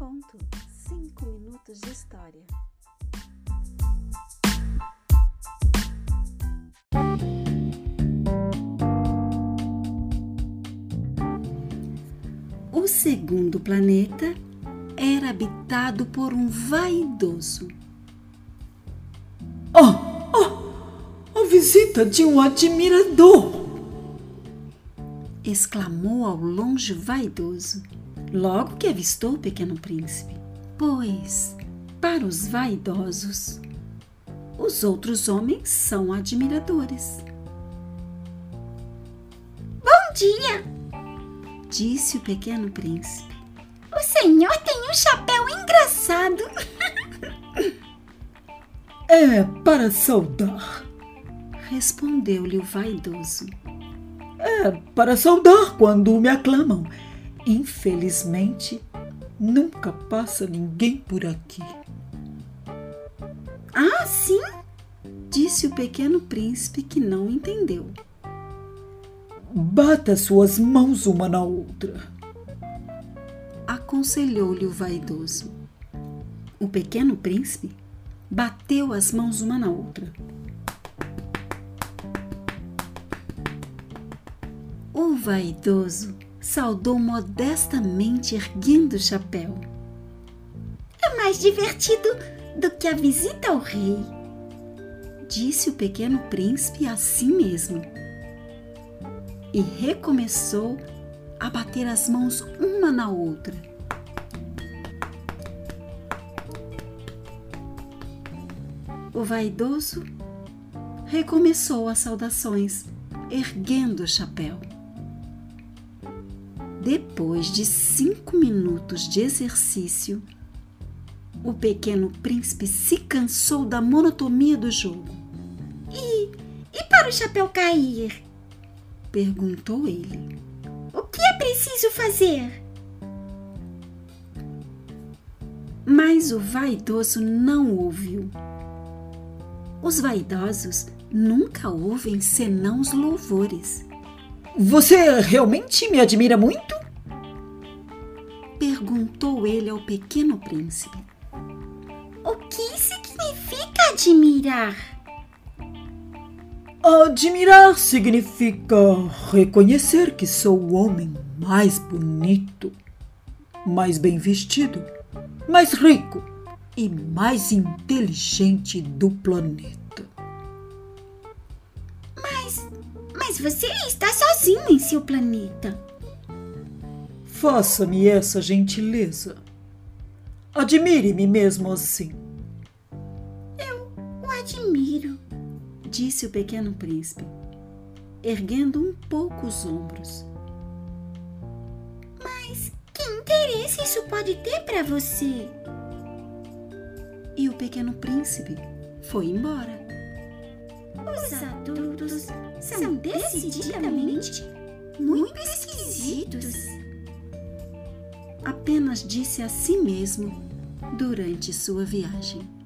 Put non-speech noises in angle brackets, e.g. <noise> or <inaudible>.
minuto, cinco minutos de história. O segundo planeta era habitado por um vaidoso. Oh, oh, a visita de um admirador! exclamou ao longe vaidoso, logo que avistou o pequeno príncipe. Pois, para os vaidosos, os outros homens são admiradores. Bom dia! disse o pequeno príncipe. O senhor tem um chapéu engraçado. <laughs> É para saudar, respondeu-lhe o vaidoso. É para saudar quando me aclamam. Infelizmente, nunca passa ninguém por aqui. Ah, sim? Disse o pequeno príncipe que não entendeu. Bata suas mãos uma na outra. Aconselhou-lhe o vaidoso. O pequeno príncipe bateu as mãos uma na outra. O vaidoso saudou modestamente, erguendo o chapéu. É mais divertido do que a visita ao rei, disse o pequeno príncipe a si mesmo. E recomeçou a bater as mãos uma na outra. O vaidoso recomeçou as saudações, erguendo o chapéu. Depois de cinco minutos de exercício, o pequeno príncipe se cansou da monotonia do jogo. E, e para o chapéu cair? perguntou ele. O que é preciso fazer? Mas o vaidoso não ouviu. Os vaidosos nunca ouvem senão os louvores. Você realmente me admira muito? Perguntou ele ao pequeno príncipe. O que significa admirar? Admirar significa reconhecer que sou o homem mais bonito, mais bem vestido, mais rico e mais inteligente do planeta. Mas você está sozinho em seu planeta. Faça-me essa gentileza. Admire-me mesmo assim. Eu o admiro, disse o pequeno príncipe, erguendo um pouco os ombros. Mas que interesse isso pode ter para você? E o pequeno príncipe foi embora. Os adultos são decididamente muito esquisitos. Apenas disse a si mesmo durante sua viagem.